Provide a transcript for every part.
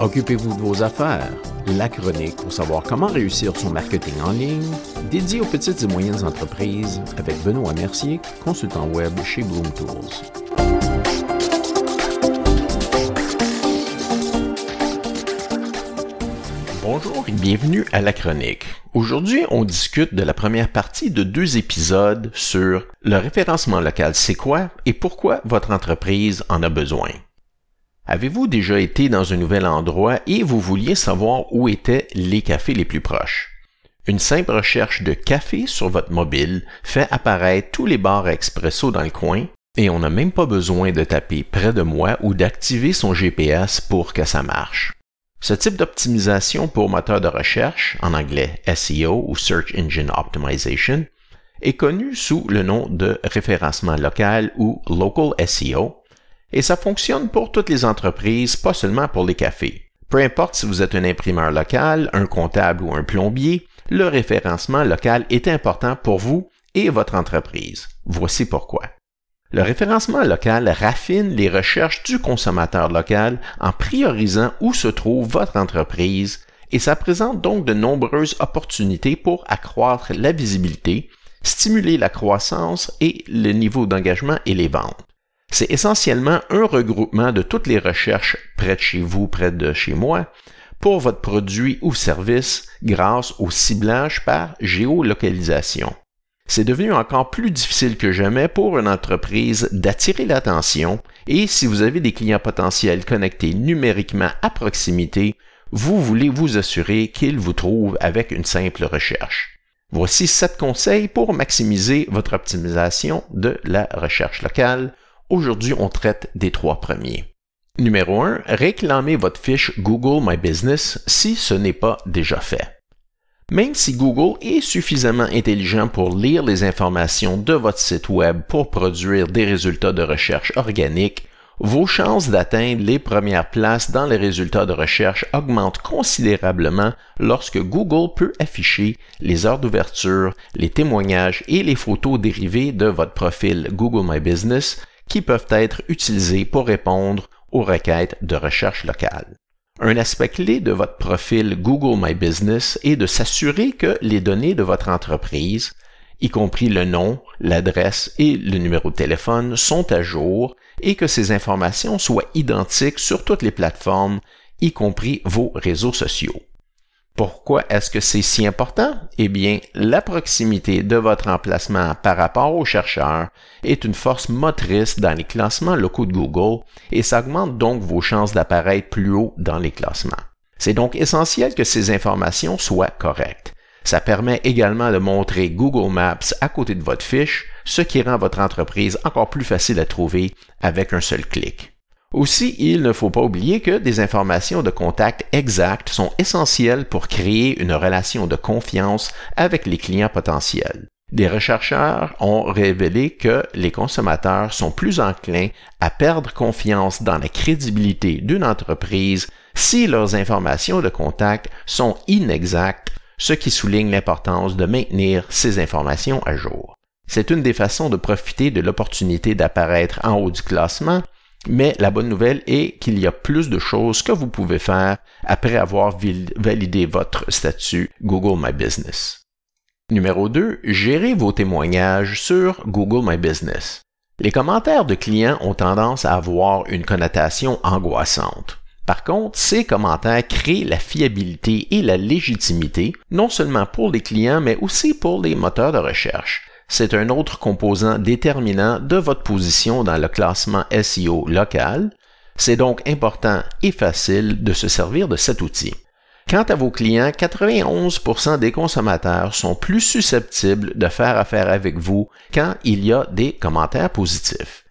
Occupez-vous de vos affaires. La chronique pour savoir comment réussir son marketing en ligne, dédié aux petites et moyennes entreprises avec Benoît Mercier, consultant web chez Bloom Tools. Bonjour et bienvenue à la chronique. Aujourd'hui, on discute de la première partie de deux épisodes sur le référencement local c'est quoi et pourquoi votre entreprise en a besoin. Avez-vous déjà été dans un nouvel endroit et vous vouliez savoir où étaient les cafés les plus proches? Une simple recherche de café sur votre mobile fait apparaître tous les bars expresso dans le coin et on n'a même pas besoin de taper près de moi ou d'activer son GPS pour que ça marche. Ce type d'optimisation pour moteur de recherche, en anglais SEO ou Search Engine Optimization, est connu sous le nom de référencement local ou Local SEO et ça fonctionne pour toutes les entreprises, pas seulement pour les cafés. Peu importe si vous êtes un imprimeur local, un comptable ou un plombier, le référencement local est important pour vous et votre entreprise. Voici pourquoi. Le référencement local raffine les recherches du consommateur local en priorisant où se trouve votre entreprise et ça présente donc de nombreuses opportunités pour accroître la visibilité, stimuler la croissance et le niveau d'engagement et les ventes. C'est essentiellement un regroupement de toutes les recherches près de chez vous, près de chez moi, pour votre produit ou service grâce au ciblage par géolocalisation. C'est devenu encore plus difficile que jamais pour une entreprise d'attirer l'attention et si vous avez des clients potentiels connectés numériquement à proximité, vous voulez vous assurer qu'ils vous trouvent avec une simple recherche. Voici sept conseils pour maximiser votre optimisation de la recherche locale Aujourd'hui, on traite des trois premiers. Numéro 1. Réclamez votre fiche Google My Business si ce n'est pas déjà fait. Même si Google est suffisamment intelligent pour lire les informations de votre site Web pour produire des résultats de recherche organiques, vos chances d'atteindre les premières places dans les résultats de recherche augmentent considérablement lorsque Google peut afficher les heures d'ouverture, les témoignages et les photos dérivées de votre profil Google My Business qui peuvent être utilisés pour répondre aux requêtes de recherche locale. Un aspect clé de votre profil Google My Business est de s'assurer que les données de votre entreprise, y compris le nom, l'adresse et le numéro de téléphone, sont à jour et que ces informations soient identiques sur toutes les plateformes, y compris vos réseaux sociaux. Pourquoi est-ce que c'est si important? Eh bien, la proximité de votre emplacement par rapport aux chercheurs est une force motrice dans les classements locaux de Google et ça augmente donc vos chances d'apparaître plus haut dans les classements. C'est donc essentiel que ces informations soient correctes. Ça permet également de montrer Google Maps à côté de votre fiche, ce qui rend votre entreprise encore plus facile à trouver avec un seul clic. Aussi, il ne faut pas oublier que des informations de contact exactes sont essentielles pour créer une relation de confiance avec les clients potentiels. Des rechercheurs ont révélé que les consommateurs sont plus enclins à perdre confiance dans la crédibilité d'une entreprise si leurs informations de contact sont inexactes, ce qui souligne l'importance de maintenir ces informations à jour. C'est une des façons de profiter de l'opportunité d'apparaître en haut du classement mais la bonne nouvelle est qu'il y a plus de choses que vous pouvez faire après avoir validé votre statut Google My Business. Numéro 2. Gérez vos témoignages sur Google My Business. Les commentaires de clients ont tendance à avoir une connotation angoissante. Par contre, ces commentaires créent la fiabilité et la légitimité, non seulement pour les clients, mais aussi pour les moteurs de recherche c'est un autre composant déterminant de votre position dans le classement SEO local. C'est donc important et facile de se servir de cet outil. Quant à vos clients, 91% des consommateurs sont plus susceptibles de faire affaire avec vous quand il y a des commentaires positifs.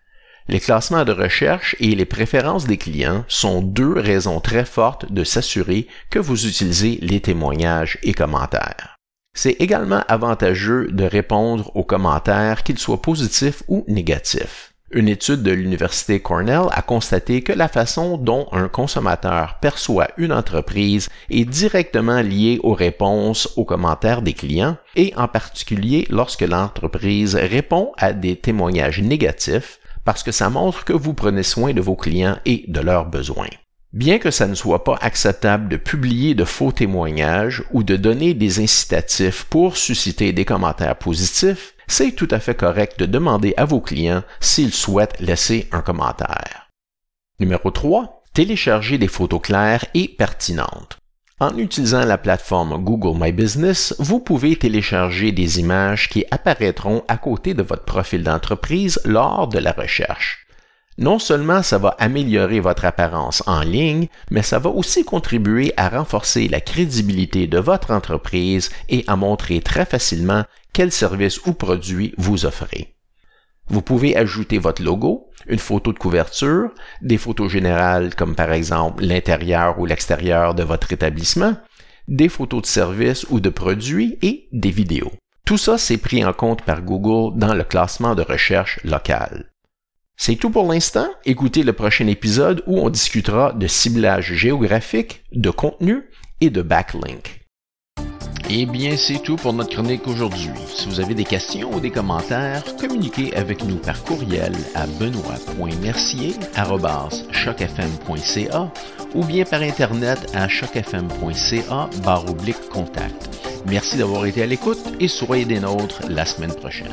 Les classements de recherche et les préférences des clients sont deux raisons très fortes de s'assurer que vous utilisez les témoignages et commentaires. C'est également avantageux de répondre aux commentaires, qu'ils soient positifs ou négatifs. Une étude de l'Université Cornell a constaté que la façon dont un consommateur perçoit une entreprise est directement liée aux réponses aux commentaires des clients et en particulier lorsque l'entreprise répond à des témoignages négatifs parce que ça montre que vous prenez soin de vos clients et de leurs besoins. Bien que ça ne soit pas acceptable de publier de faux témoignages ou de donner des incitatifs pour susciter des commentaires positifs, c'est tout à fait correct de demander à vos clients s'ils souhaitent laisser un commentaire. Numéro 3. Télécharger des photos claires et pertinentes. En utilisant la plateforme Google My Business, vous pouvez télécharger des images qui apparaîtront à côté de votre profil d'entreprise lors de la recherche. Non seulement ça va améliorer votre apparence en ligne, mais ça va aussi contribuer à renforcer la crédibilité de votre entreprise et à montrer très facilement quels services ou produits vous offrez. Vous pouvez ajouter votre logo, une photo de couverture, des photos générales comme par exemple l'intérieur ou l'extérieur de votre établissement, des photos de services ou de produits et des vidéos. Tout ça, c'est pris en compte par Google dans le classement de recherche local. C'est tout pour l'instant. Écoutez le prochain épisode où on discutera de ciblage géographique, de contenu et de backlink. Eh bien, c'est tout pour notre chronique aujourd'hui. Si vous avez des questions ou des commentaires, communiquez avec nous par courriel à benoît.mercier.chocfm.ca ou bien par Internet à chocfm.ca barre contact. Merci d'avoir été à l'écoute et soyez des nôtres la semaine prochaine.